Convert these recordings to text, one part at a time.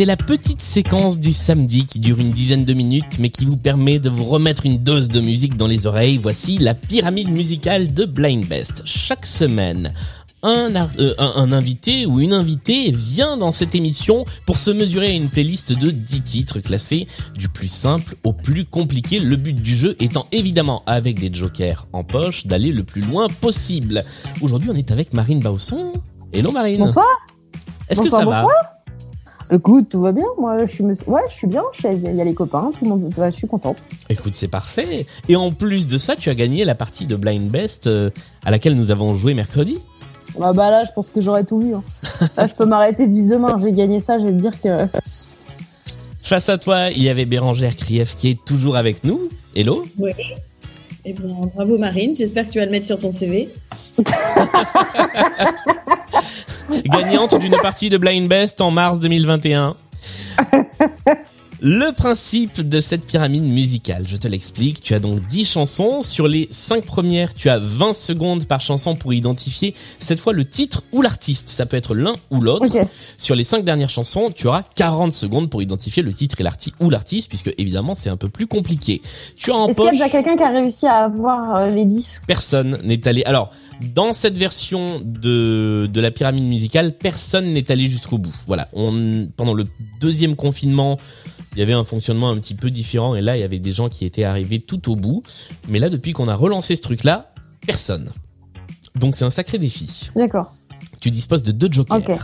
C'est la petite séquence du samedi qui dure une dizaine de minutes mais qui vous permet de vous remettre une dose de musique dans les oreilles. Voici la pyramide musicale de Blind Best. Chaque semaine, un, ar- euh, un, un invité ou une invitée vient dans cette émission pour se mesurer à une playlist de 10 titres classés du plus simple au plus compliqué. Le but du jeu étant évidemment, avec des jokers en poche, d'aller le plus loin possible. Aujourd'hui, on est avec Marine Bausson. Hello Marine. Bonsoir. Est-ce que bonsoir, ça va bonsoir. Écoute, tout va bien. Moi, je suis, me- ouais, je suis bien. Il y, a- les copains, tout le monde. ouais, je suis contente. Écoute, c'est parfait. Et en plus de ça, tu as gagné la partie de Blind Best euh, à laquelle nous avons joué mercredi. Bah, bah là, je pense que j'aurais tout vu. hein. Là, je peux m'arrêter d'ici demain. J'ai gagné ça. Je vais te dire que. Face à toi, il y avait Bérangère Krief qui est toujours avec nous. Hello. Oui. Et bon, bravo Marine, j'espère que tu vas le mettre sur ton CV. Gagnante d'une partie de Blind Best en mars 2021. Le principe de cette pyramide musicale, je te l'explique. Tu as donc 10 chansons. Sur les 5 premières, tu as 20 secondes par chanson pour identifier cette fois le titre ou l'artiste. Ça peut être l'un ou l'autre. Sur les 5 dernières chansons, tu auras 40 secondes pour identifier le titre et l'artiste ou l'artiste, puisque évidemment c'est un peu plus compliqué. Tu as en Est-ce qu'il y a poche quelqu'un qui a réussi à avoir euh, les 10 personne n'est allé. Alors, dans cette version de de la pyramide musicale, personne n'est allé jusqu'au bout. Voilà, on pendant le deuxième confinement, il y avait un fonctionnement un petit peu différent et là, il y avait des gens qui étaient arrivés tout au bout. Mais là, depuis qu'on a relancé ce truc-là, personne. Donc c'est un sacré défi. D'accord. Tu disposes de deux jokers. Ok.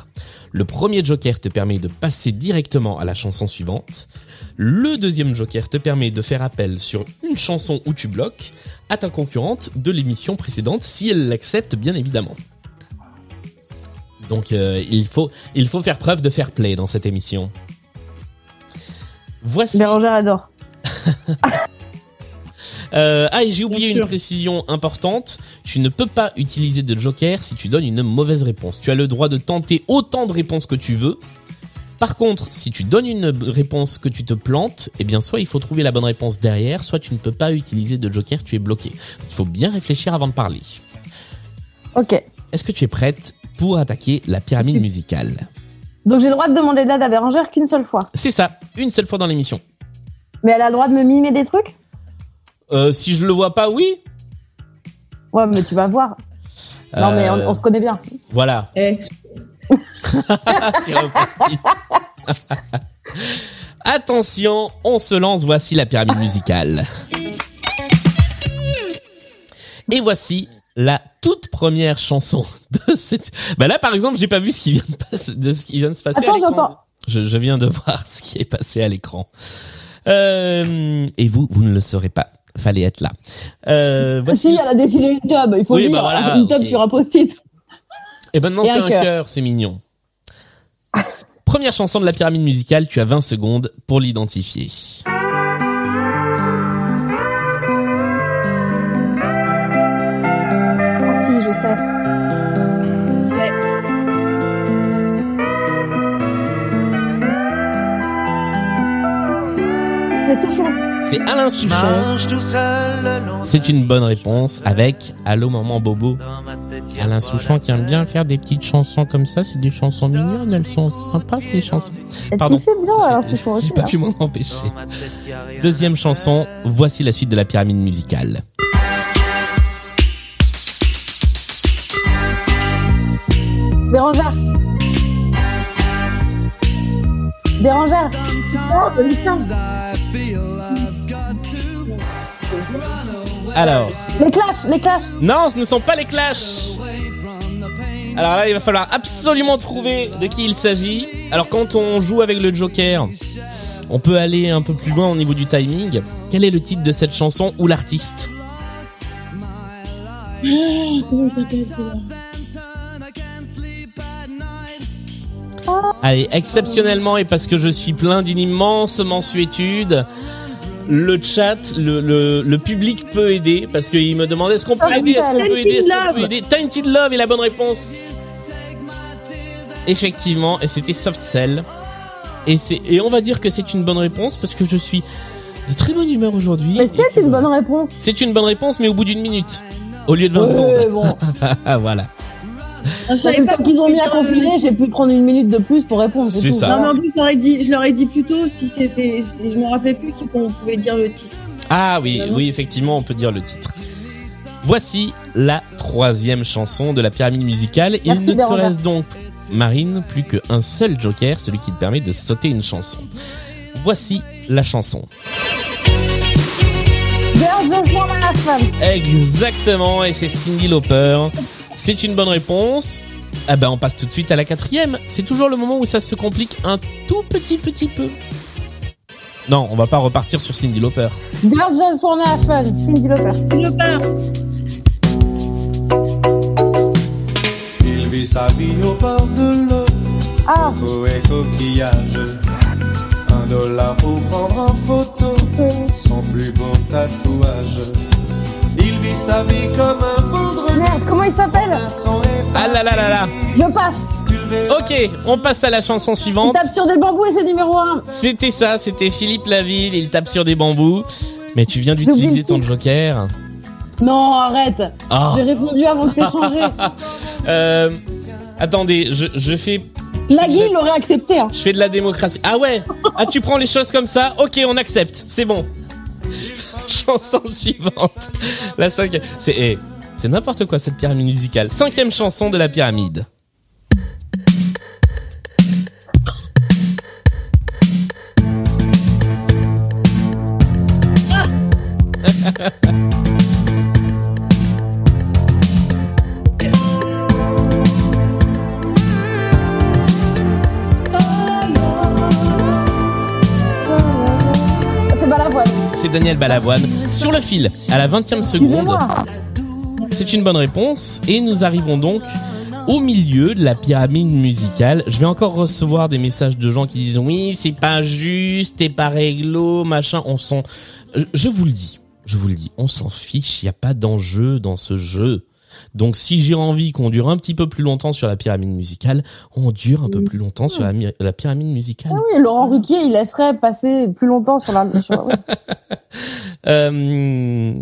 Le premier joker te permet de passer directement à la chanson suivante. Le deuxième joker te permet de faire appel sur une chanson où tu bloques à ta concurrente de l'émission précédente si elle l'accepte bien évidemment. Donc euh, il faut il faut faire preuve de fair play dans cette émission. Voici Bérangère adore. euh, ah et j'ai oublié une précision importante. Tu ne peux pas utiliser de joker si tu donnes une mauvaise réponse. Tu as le droit de tenter autant de réponses que tu veux. Par contre, si tu donnes une réponse que tu te plantes, eh bien soit il faut trouver la bonne réponse derrière, soit tu ne peux pas utiliser de joker, tu es bloqué. Il faut bien réfléchir avant de parler. Ok. Est-ce que tu es prête pour attaquer la pyramide Si. musicale? Donc j'ai le droit de demander de l'aide à Bérangère qu'une seule fois. C'est ça, une seule fois dans l'émission. Mais elle a le droit de me mimer des trucs? Euh, si je le vois pas, oui. Ouais, mais tu vas voir. Non, mais on, Euh, on se connaît bien. Voilà. Eh. Attention, on se lance, voici la pyramide musicale. Et voici la toute première chanson de cette... Bah là, par exemple, j'ai pas vu ce qui vient de, passer, de ce qui vient de se passer Attends, j'entends. Je, je viens de voir ce qui est passé à l'écran. Euh, et vous, vous ne le saurez pas. Fallait être là. Euh, voici... Si, elle a dessiné une tub, il faut Oui, le dire. bah voilà, une ok. sur un post-it. Et maintenant, Et c'est un cœur, c'est mignon. Première chanson de la pyramide musicale, tu as 20 secondes pour l'identifier. Souchon. C'est Alain Souchon. C'est une bonne réponse avec Allô Maman Bobo. Alain Souchon qui aime bien faire des petites chansons comme ça. C'est des chansons mignonnes, elles sont sympas ces chansons. Pardon. J'ai- pas hein. pu m'en empêcher. Deuxième chanson, voici la suite de la pyramide musicale. Bérangère. Bérangère. Oh, putain. Alors, Les clashs, les clashs. non, ce ne sont pas les Clash. Alors là, il va falloir absolument trouver de qui il s'agit. Alors quand on joue avec le Joker, on peut aller un peu plus loin au niveau du timing. Quel est le titre de cette chanson ou l'artiste? Celui-là Allez, exceptionnellement et parce que je suis plein d'une immense mansuétude, le chat, le, le, le public peut aider parce qu'il me demandait est-ce qu'on peut Ça aider, est-ce qu'on peut aider, est-ce qu'on peut Love. aider? Tainted Love est la bonne réponse. Effectivement, et c'était Soft Cell. Et c'est et on va dire que c'est une bonne réponse parce que je suis de très bonne humeur aujourd'hui. Mais c'est une bonne voilà. réponse. C'est une bonne réponse, mais au bout d'une minute. Au lieu de 20 Ouais, secondes. bon. voilà. Le pas temps qu'ils ont mis à confiler, j'ai pu prendre une minute de plus pour répondre. C'est ça. Non, mais en plus, je leur ai dit, je leur ai dit plus tôt si c'était. Je, je me rappelais plus qu'on pouvait dire le titre. Ah oui, Vraiment oui, effectivement, on peut dire le titre. Voici la troisième chanson de la pyramide musicale. Il Merci, ne te reste donc, Marine, plus qu'un seul joker, celui qui te permet de sauter une chanson. Voici la chanson. Girls just wanna have fun. Exactement, et c'est Cindy Lauper. C'est une bonne réponse. Ah ben on passe tout de suite à la quatrième. C'est toujours le moment où ça se complique un tout petit petit peu. Non, on va pas repartir sur Cindy Lauper. Girls just wanna have fun. Cindy Lauper. Le peur. Il vit sa vie au bord de l'eau, Ah, et coquillage. Un dollar pour prendre en photo son plus beau tatouage. Il vit sa vie comme un vendredi. merde, comment il s'appelle Ah là là là là. Je passe. Ok, on passe à la chanson Il suivante. tape sur des bambous et c'est numéro 1. C'était ça, c'était Philippe Laville, il tape sur des bambous. Mais tu viens d'utiliser ton joker. Non, arrête. Ah. J'ai répondu avant que t'aies changé. Euh, attendez, je, je fais il l'aurait accepté. Hein. je fais de la démocratie. Ah ouais Ah tu prends les choses comme ça Ok, on accepte, c'est bon. Chanson suivante. La cinquième. C'est eh, c'est n'importe quoi cette pyramide musicale. Cinquième chanson de la pyramide. C'est Daniel Balavoine. Sur le fil, à la 20e seconde. C'est une bonne réponse et nous arrivons donc au milieu de la pyramide musicale. Je vais encore recevoir des messages de gens qui disent oui, c'est pas juste, t'es pas réglo, machin. On s'en, je vous le dis, je vous le dis, on s'en fiche. Il y a pas d'enjeu dans ce jeu. Donc si j'ai envie qu'on dure un petit peu plus longtemps sur la pyramide musicale, on dure un peu plus longtemps sur la, mi- la pyramide musicale. Ah oui, Laurent Ruquier, il laisserait passer plus longtemps sur la. sur-. Euh,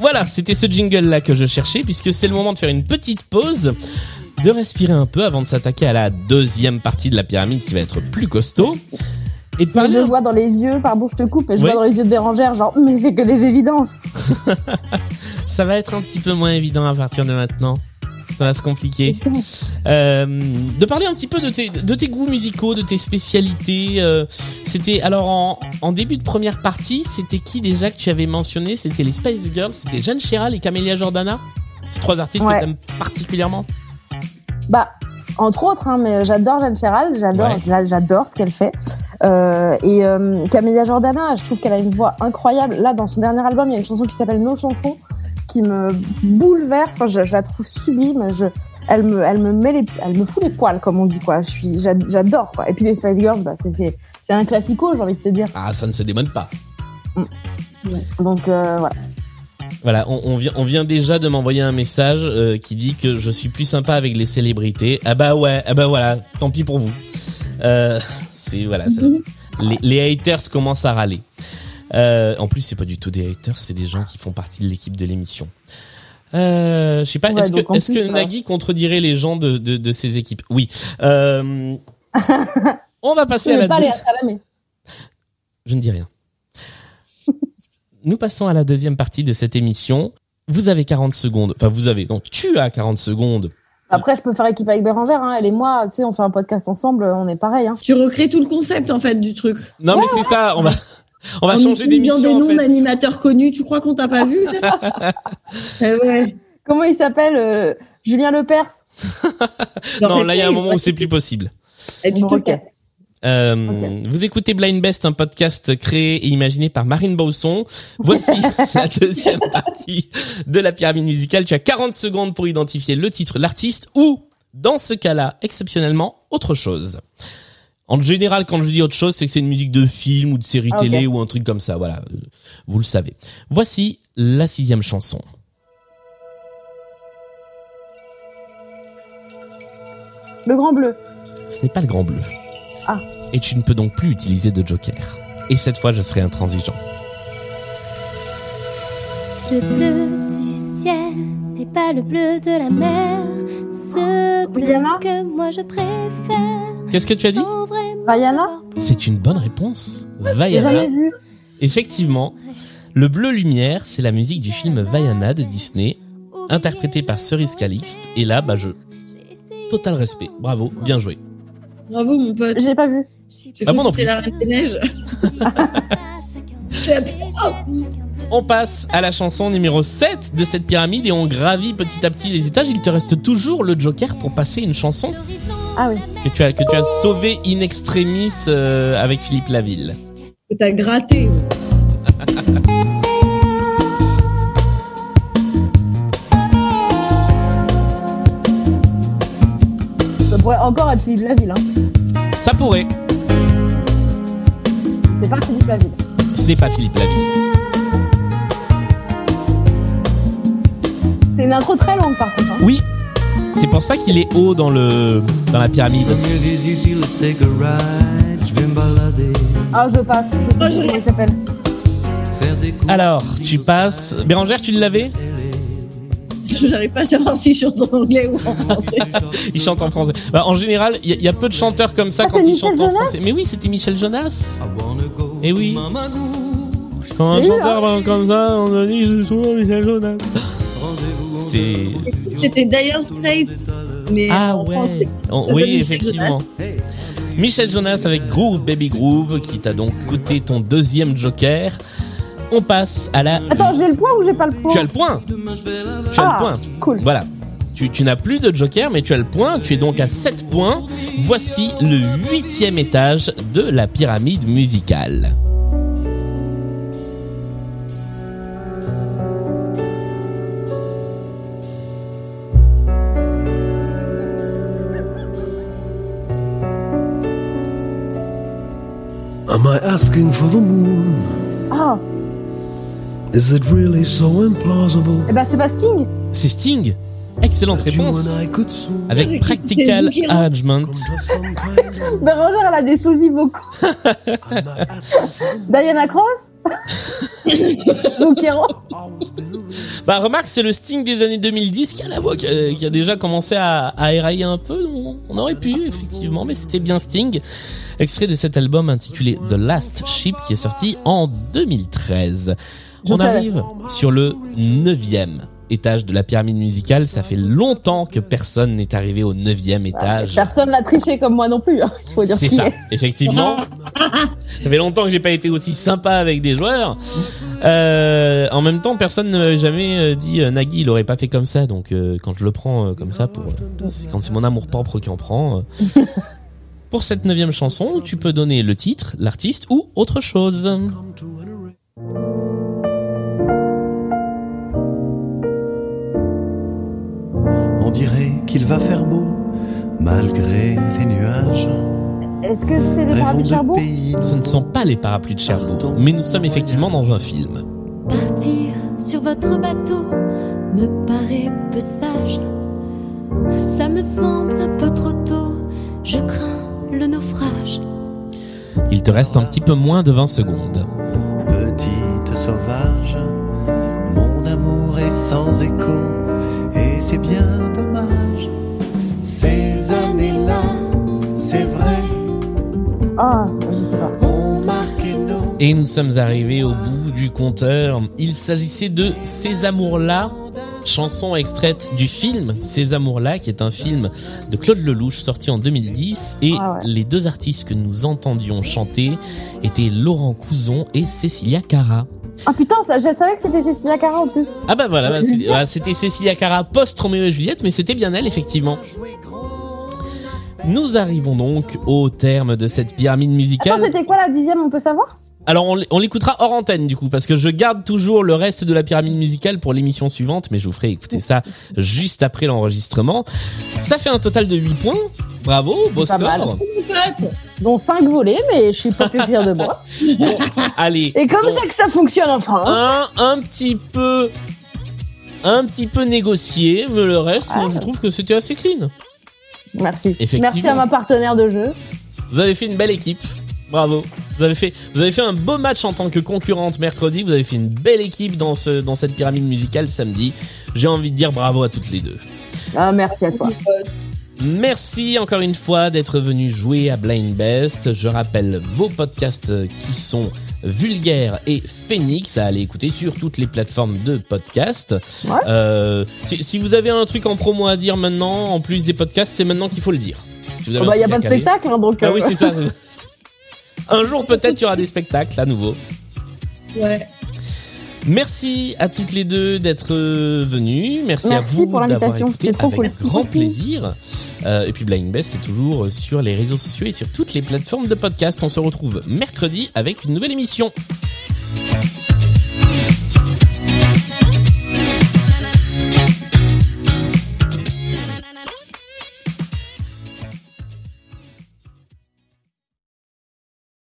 voilà, c'était ce jingle-là que je cherchais, puisque c'est le moment de faire une petite pause, de respirer un peu avant de s'attaquer à la deuxième partie de la pyramide qui va être plus costaud. Et de parler je vois dans les yeux, pardon, je te coupe, mais je Ouais. vois dans les yeux de Bérangère, genre, mais c'est que des évidences. ça va être un petit peu moins évident à partir de maintenant. Ça va se compliquer. Euh, de parler un petit peu de tes, de tes goûts musicaux, de tes spécialités. euh, c'était alors en, en début de première partie, c'était qui déjà que tu avais mentionné? C'était les Spice Girls, c'était Jeanne Chéral et Camélia Jordana? Ces trois artistes Ouais. que t'aimes particulièrement? Bah, entre autres, hein, mais j'adore Jeanne Chéral, j'adore, Ouais. j'a- j'adore ce qu'elle fait. Euh, et euh, Camélia Jordana, je trouve qu'elle a une voix incroyable. Là, dans son dernier album, il y a une chanson qui s'appelle Nos chansons, qui me bouleverse. Enfin, je, je la trouve sublime. Je, elle me, elle me met les, elle me fout les poils, comme on dit quoi. Je suis, j'a- j'adore quoi. Et puis les Spice Girls, bah, c'est, c'est, c'est un classico, j'ai envie de te dire. Ah, ça ne se démode pas. Donc euh, voilà. Voilà, on, on vient, on vient déjà de m'envoyer un message euh, qui dit que je suis plus sympa avec les célébrités. Ah bah ouais, ah bah voilà, tant pis pour vous. Euh, c'est voilà, ça- les, les haters commencent à râler. Euh, en plus, c'est pas du tout des haters, c'est des gens qui font partie de l'équipe de l'émission. Euh, je sais pas, Ouais, est-ce que, est-ce plus, que euh, Nagui contredirait les gens de, de, de ses équipes? Oui. Euh, on va passer à la pas je ne dis rien. Nous passons à la deuxième partie de cette émission. Vous avez 40 secondes. Enfin, vous avez. Non, tu as 40 secondes. Après, je peux faire équipe avec Bérangère. Hein. Elle et moi, tu sais, on fait un podcast ensemble, on est pareil. Hein. Tu recrées tout le concept en fait du truc. Non, mais c'est ça. On va, on va En changer d'émission. des En noms fait. d'animateurs connus. Tu crois qu'on t'a pas vu? Eh ouais. Comment il s'appelle euh, Julien Lepers? Non, là, il y a un moment où c'est plus possible. Et tu te Euh, Vous écoutez Blind Best, un podcast créé et imaginé par Marine Bausson. Voici la deuxième partie de la pyramide musicale. Tu as 40 secondes pour identifier le titre, l'artiste ou, dans ce cas-là, exceptionnellement, autre chose. En général, quand je dis autre chose, c'est que c'est une musique de film ou de série télé ou un truc comme ça. Voilà, vous le savez. Voici la sixième chanson. Le Grand Bleu. ce n'est pas le grand bleu. Ah. Et tu ne peux donc plus utiliser de joker. Et cette fois, je serai intransigeant. Le bleu du ciel n'est pas le bleu de la mer. Ce bleu Rihanna que moi je préfère. Qu'est-ce que tu as dit savoir C'est une bonne réponse. J'ai Vaiana. jamais vu. Effectivement, le bleu lumière, c'est la musique du film Vaiana de Disney, interprété par Cerise Calixte. Et là, bah, je total respect. Bravo, bien joué. Bravo, mon pote. J'ai pas vu. Ah, cru non la Reine des Neiges. J'ai appris- Oh On passe à la chanson numéro 7 de cette pyramide et on gravit petit à petit les étages. Il te reste toujours le joker pour passer une chanson Ah oui. que tu as, que tu as sauvée in extremis euh, avec Philippe Laville. Que T'as gratté. Encore être Philippe Laville. Hein. Ça pourrait. C'est pas Philippe Laville. Ce n'est pas Philippe Laville. C'est une intro très longue par contre. Hein. Oui, c'est pour ça qu'il est haut dans le dans la pyramide. Ah, je passe. Je sais Oh, pas je- comment il s'appelle. Alors, tu passes. Bérangère, tu l'avais? J'arrive pas à savoir si je chante en anglais ou en français. Il chante en français. Bah, en général, il y, a- il y a peu de chanteurs comme ça Ah, quand ils Michel chantent en Jonas français. Mais oui, c'était Michel Jonas. Eh oui. Quand un chanteur va comme ça, on a dit je suis Michel Jonas. C'était. C'était Dire Straits, mais Ah en ouais. français. On- oui, effectivement. Michel Jonas avec Groove Baby Groove qui t'a donc coûté ton deuxième joker. On passe à la. Attends, j'ai le point ou j'ai pas le point Tu as le point. Tu as Ah, le point. cool. Voilà. Tu, tu n'as plus de joker, mais tu as le point. Tu es donc à 7 points. Voici le huitième étage de la pyramide musicale. Am I asking for the moon? Ah, Is it really so implausible? eh ben c'est pas Sting. C'est Sting. Excellente réponse. Avec Practical Arrangement. of- Bérangère, elle a des sosies vocaux. Diana Cross? Zucchero Bah remarque, c'est le Sting des années 2010 qui a la voix qui a, qui a déjà commencé à, à érailler un peu. On aurait pu effectivement, mais c'était bien Sting. Extrait de cet album intitulé The Last Ship qui est sorti en 2013. Je on savais. arrive sur le neuvième étage de la pyramide musicale. Ça fait longtemps que personne n'est arrivé au neuvième étage. Personne n'a triché comme moi non plus. hein. Il faut dire C'est ça, est. effectivement. ça fait longtemps que j'ai pas été aussi sympa avec des joueurs. Euh, en même temps, personne ne m'avait jamais euh, dit euh, Nagui, il aurait pas fait comme ça. Donc euh, quand je le prends euh, comme ça, pour euh, c'est- quand c'est mon amour propre qui en prend. pour cette neuvième chanson, tu peux donner le titre, l'artiste ou autre chose. Dirait qu'il va faire beau, malgré les nuages. Est-ce que c'est les parapluies de Cherbourg pays Ce ne sont pas les parapluies de Cherbourg, mais nous sommes effectivement dans un film. Partir sur votre bateau me paraît peu sage. Ça me semble un peu trop tôt. Je crains le naufrage. Il te reste un petit peu moins de 20 secondes. Petite sauvage, mon amour est sans écho, c'est bien dommage. Ces années-là, c'est vrai, Ah, je sais pas. Et nous sommes arrivés au bout du compteur. Il s'agissait de Ces amours-là, chanson extraite du film Ces amours-là, qui est un film de Claude Lelouch sorti en 2010. Et Ah ouais. les deux artistes que nous entendions chanter étaient Laurent Couzon et Cécilia Cara. Ah putain, ça, je savais que c'était Cécilia Cara en plus. Ah bah voilà, bah, bah, c'était Cécilia Cara post Roméo et Juliette, mais c'était bien elle effectivement. Nous arrivons donc au terme de cette pyramide musicale. Attends, c'était quoi la dixième, on peut savoir? Alors on, l'écoutera hors antenne du coup parce que je garde toujours le reste de la pyramide musicale pour l'émission suivante mais je vous ferai écouter ça juste après l'enregistrement. Ça fait un total de 8 points. Bravo, beau Pas mal. score. Dont 5 volés, mais je suis pas plus fière de moi. Allez. Et comme donc, ça que ça fonctionne en France. un un petit peu un petit peu négocié mais le reste moi, je trouve que c'était assez clean. Merci. Effectivement. Merci à ma partenaire de jeu. Vous avez fait une belle équipe. Bravo. Vous avez fait, vous avez fait un beau match en tant que concurrente mercredi. Vous avez fait une belle équipe dans ce, dans cette pyramide musicale samedi. J'ai envie de dire bravo à toutes les deux. Ah, merci à toi. Merci encore une fois d'être venu jouer à Blind Best. Je rappelle vos podcasts qui sont Vulgaire et Phoenix à aller écouter sur toutes les plateformes de podcast. Ouais. Euh, si, si vous avez un truc en promo à dire maintenant, en plus des podcasts, c'est maintenant qu'il faut le dire. Si vous avez Oh, bah, y a pas à de caler. spectacle, hein, donc. Ah euh, oui, c'est ça. Un jour peut-être il y aura des spectacles à nouveau. Ouais. Merci à toutes les deux d'être euh, venues. Merci, à Merci vous pour d'avoir l'invitation, écouté avec grand plaisir. Euh, et puis Blind Best, c'est toujours sur les réseaux sociaux et sur toutes les plateformes de podcast. On se retrouve mercredi avec une nouvelle émission.